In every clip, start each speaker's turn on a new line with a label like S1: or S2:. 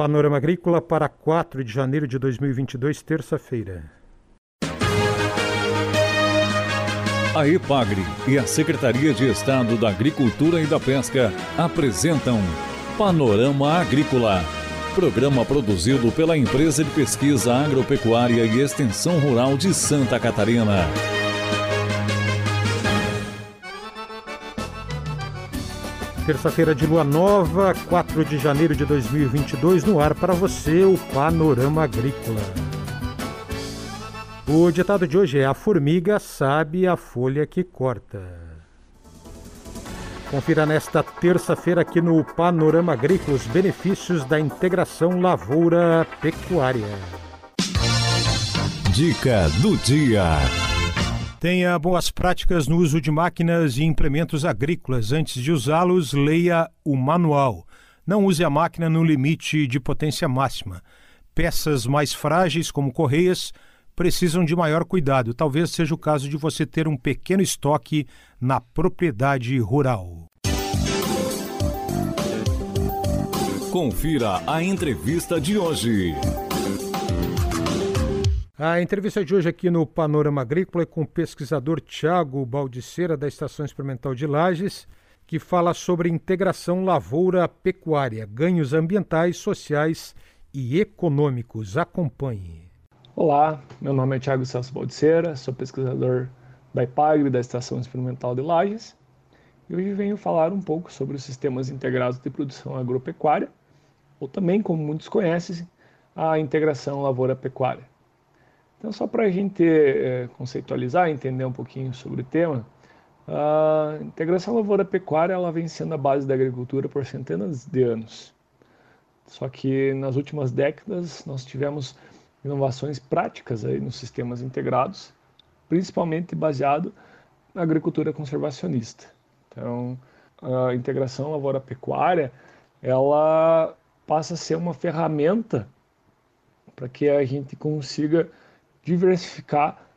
S1: Panorama Agrícola para 4 de janeiro de 2022, terça-feira.
S2: A EPAGRE e a Secretaria de Estado da Agricultura e da Pesca apresentam Panorama Agrícola, programa produzido pela Empresa de Pesquisa Agropecuária e Extensão Rural de Santa Catarina.
S1: Terça-feira de lua nova, 4 de janeiro de 2022, no ar para você o Panorama Agrícola. O ditado de hoje é: A formiga sabe a folha que corta. Confira nesta terça-feira aqui no Panorama Agrícola os benefícios da integração lavoura-pecuária.
S2: Dica do dia.
S1: Tenha boas práticas no uso de máquinas e implementos agrícolas. Antes de usá-los, leia o manual. Não use a máquina no limite de potência máxima. Peças mais frágeis, como correias, precisam de maior cuidado. Talvez seja o caso de você ter um pequeno estoque na propriedade rural.
S2: Confira a entrevista de hoje.
S1: A entrevista de hoje aqui no Panorama Agrícola é com o pesquisador Tiago Baldiceira, da Estação Experimental de Lages, que fala sobre integração lavoura-pecuária, ganhos ambientais, sociais e econômicos. Acompanhe.
S3: Olá, meu nome é Tiago Celso Baldiceira, sou pesquisador da IPAGRE, da Estação Experimental de Lages, e hoje venho falar um pouco sobre os sistemas integrados de produção agropecuária, ou também, como muitos conhecem, a integração lavoura-pecuária. Então, só para a gente é, conceitualizar, entender um pouquinho sobre o tema, a integração lavoura-pecuária ela vem sendo a base da agricultura por centenas de anos. Só que nas últimas décadas nós tivemos inovações práticas aí nos sistemas integrados, principalmente baseado na agricultura conservacionista. Então, a integração lavoura-pecuária ela passa a ser uma ferramenta para que a gente consiga diversificar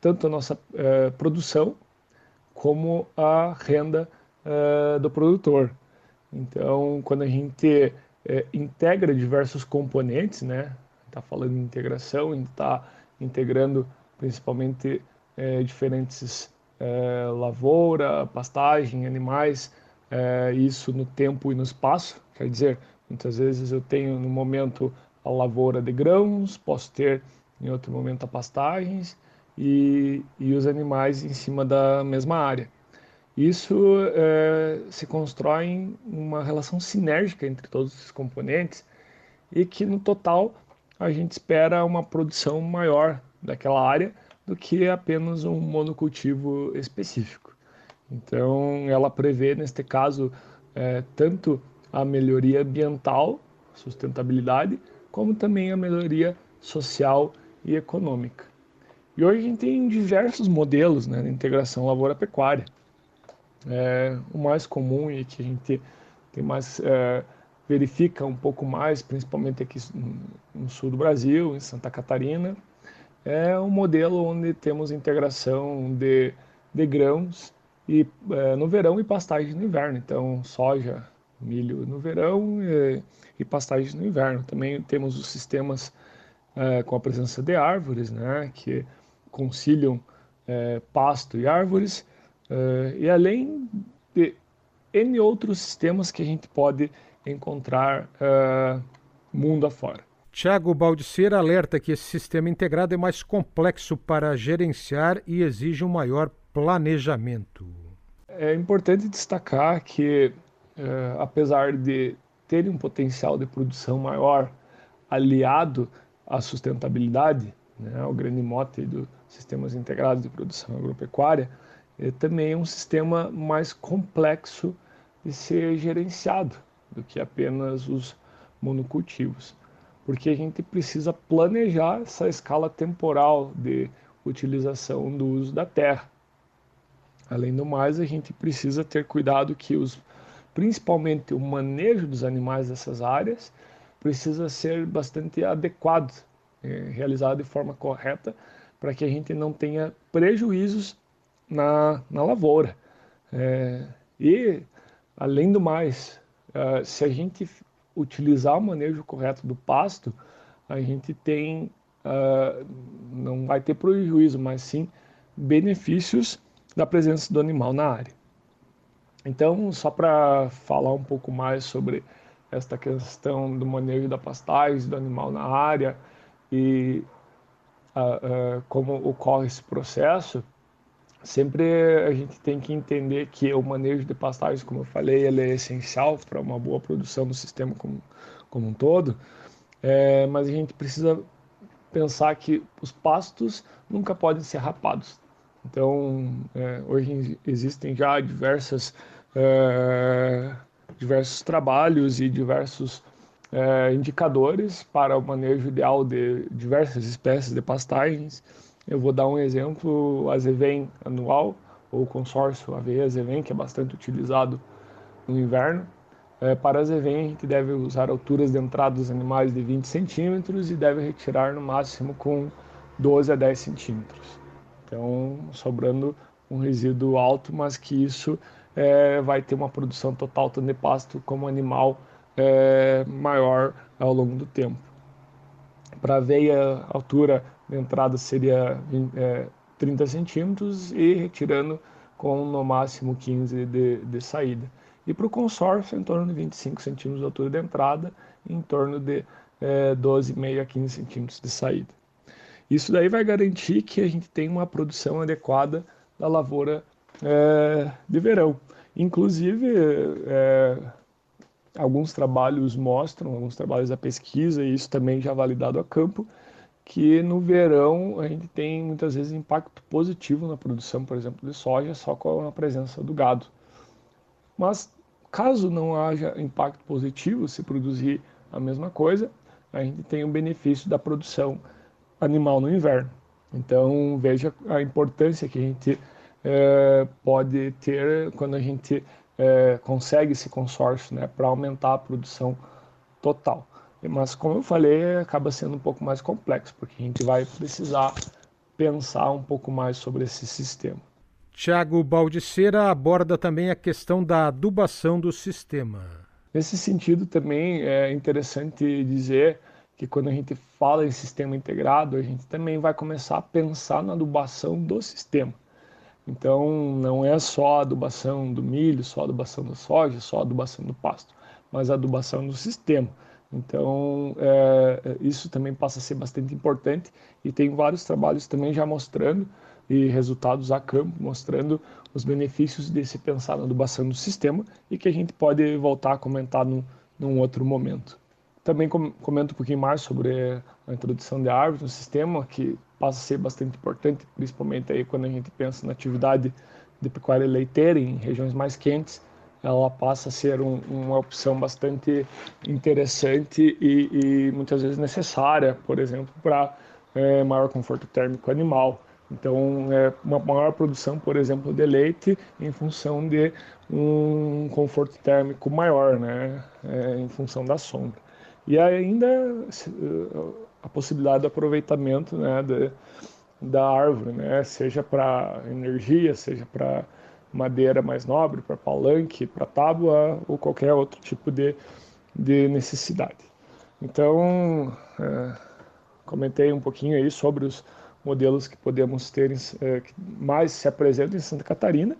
S3: tanto a nossa eh, produção como a renda eh, do produtor. Então, quando a gente eh, integra diversos componentes, né, está falando de integração, está integrando principalmente diferentes lavoura, pastagem, animais, isso no tempo e no espaço. Quer dizer, muitas vezes eu tenho no momento a lavoura de grãos, posso ter em outro momento a pastagens e, e os animais em cima da mesma área. Isso é, se constrói uma relação sinérgica entre todos esses componentes e que no total a gente espera uma produção maior daquela área do que apenas um monocultivo específico. Então, ela prevê, neste caso, é, tanto a melhoria ambiental, sustentabilidade, como também a melhoria social e econômica. E hoje a gente tem diversos modelos né, de integração lavoura-pecuária. É, o mais comum e que a gente tem mais é, verifica um pouco mais, principalmente aqui no sul do Brasil, em Santa Catarina, é um modelo onde temos integração de, de grãos e, é, no verão e pastagens no inverno. Então, soja, milho no verão e, e pastagens no inverno. Também temos os sistemas é, com a presença de árvores, né, que conciliam é, pasto e árvores, é, e além de N outros sistemas que a gente pode encontrar é, mundo afora.
S1: Tiago Baldiceira alerta que esse sistema integrado é mais complexo para gerenciar e exige um maior planejamento.
S3: É importante destacar que, é, apesar de ter um potencial de produção maior aliado a sustentabilidade, né, o grande mote dos sistemas integrados de produção agropecuária, é também um sistema mais complexo de ser gerenciado do que apenas os monocultivos, porque a gente precisa planejar essa escala temporal de utilização do uso da terra. Além do mais, a gente precisa ter cuidado que os, principalmente o manejo dos animais dessas áreas precisa ser bastante adequado, é, realizado de forma correta, para que a gente não tenha prejuízos na, na lavoura. É, e, além do mais, é, se a gente utilizar o manejo correto do pasto, a gente tem, uh, não vai ter prejuízo, mas sim benefícios da presença do animal na área. Então, só para falar um pouco mais sobre esta questão do manejo da pastagem do animal na área e uh, uh, como ocorre esse processo, sempre a gente tem que entender que o manejo de pastagens, como eu falei, ele é essencial para uma boa produção do sistema como, como um todo, é, mas a gente precisa pensar que os pastos nunca podem ser rapados. Então, é, hoje existem já diversas, é, diversos trabalhos e diversos é, indicadores para o manejo ideal de diversas espécies de pastagens. Eu vou dar um exemplo, o Azevém anual, ou consórcio AVE-Azevém, que é bastante utilizado no inverno. É, para Azevém, a gente deve usar alturas de entrada dos animais de 20 centímetros e deve retirar no máximo com 12 a 10 centímetros. Então, sobrando um resíduo alto, mas que isso é, vai ter uma produção total tanto de pasto como animal é, maior ao longo do tempo. Para veia, a altura de entrada seria é, 30 centímetros e retirando com no máximo 15 de, de saída. E para o consórcio, em torno de 25 centímetros de altura de entrada em torno de é, 12,5 a 15 centímetros de saída. Isso daí vai garantir que a gente tenha uma produção adequada da lavoura é, de verão. Inclusive, é, alguns trabalhos mostram, alguns trabalhos da pesquisa, e isso também já validado a campo, que no verão a gente tem muitas vezes impacto positivo na produção, por exemplo, de soja, só com a presença do gado. Mas caso não haja impacto positivo, se produzir a mesma coisa, a gente tem o benefício da produção animal no inverno. Então veja a importância que a gente é, pode ter quando a gente é, consegue esse consórcio né, para aumentar a produção total. Mas como eu falei, acaba sendo um pouco mais complexo, porque a gente vai precisar pensar um pouco mais sobre esse sistema.
S1: Tiago Baldiceira aborda também a questão da adubação do sistema.
S3: Nesse sentido, também é interessante dizer que quando a gente fala em sistema integrado, a gente também vai começar a pensar na adubação do sistema. Então, não é só adubação do milho, só adubação da soja, só adubação do pasto, mas adubação do sistema. Então, é, isso também passa a ser bastante importante e tem vários trabalhos também já mostrando e resultados a campo, mostrando os benefícios de se pensar na adubação do sistema e que a gente pode voltar a comentar num, num outro momento. Também comento um pouquinho mais sobre a introdução de árvores no sistema, que passa a ser bastante importante, principalmente aí quando a gente pensa na atividade de pecuária leiteira em regiões mais quentes, ela passa a ser um, uma opção bastante interessante e, e, muitas vezes necessária, por exemplo, para é, maior conforto térmico animal. Então, é uma maior produção, por exemplo, de leite em função de um conforto térmico maior, né, é, em função da sombra. E ainda a possibilidade de aproveitamento né, de, da árvore, né, seja para energia, seja para madeira mais nobre, para palanque, para tábua ou qualquer outro tipo de, de necessidade. Então, é, comentei um pouquinho aí sobre os modelos que podemos ter, é, que mais se apresentam em Santa Catarina,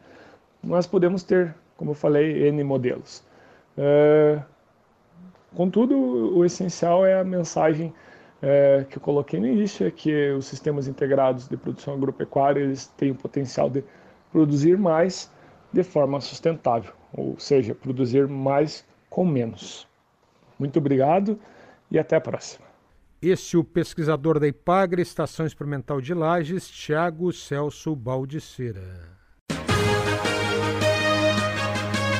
S3: mas podemos ter, como eu falei, N modelos. É, Contudo, o essencial é a mensagem é, que eu coloquei no início, é que os sistemas integrados de produção agropecuária eles têm o potencial de produzir mais de forma sustentável, ou seja, produzir mais com menos. Muito obrigado e até a próxima.
S1: Esse é o pesquisador da IPAGRE, Estação Experimental de Lages, Tiago Celso Baldiceira.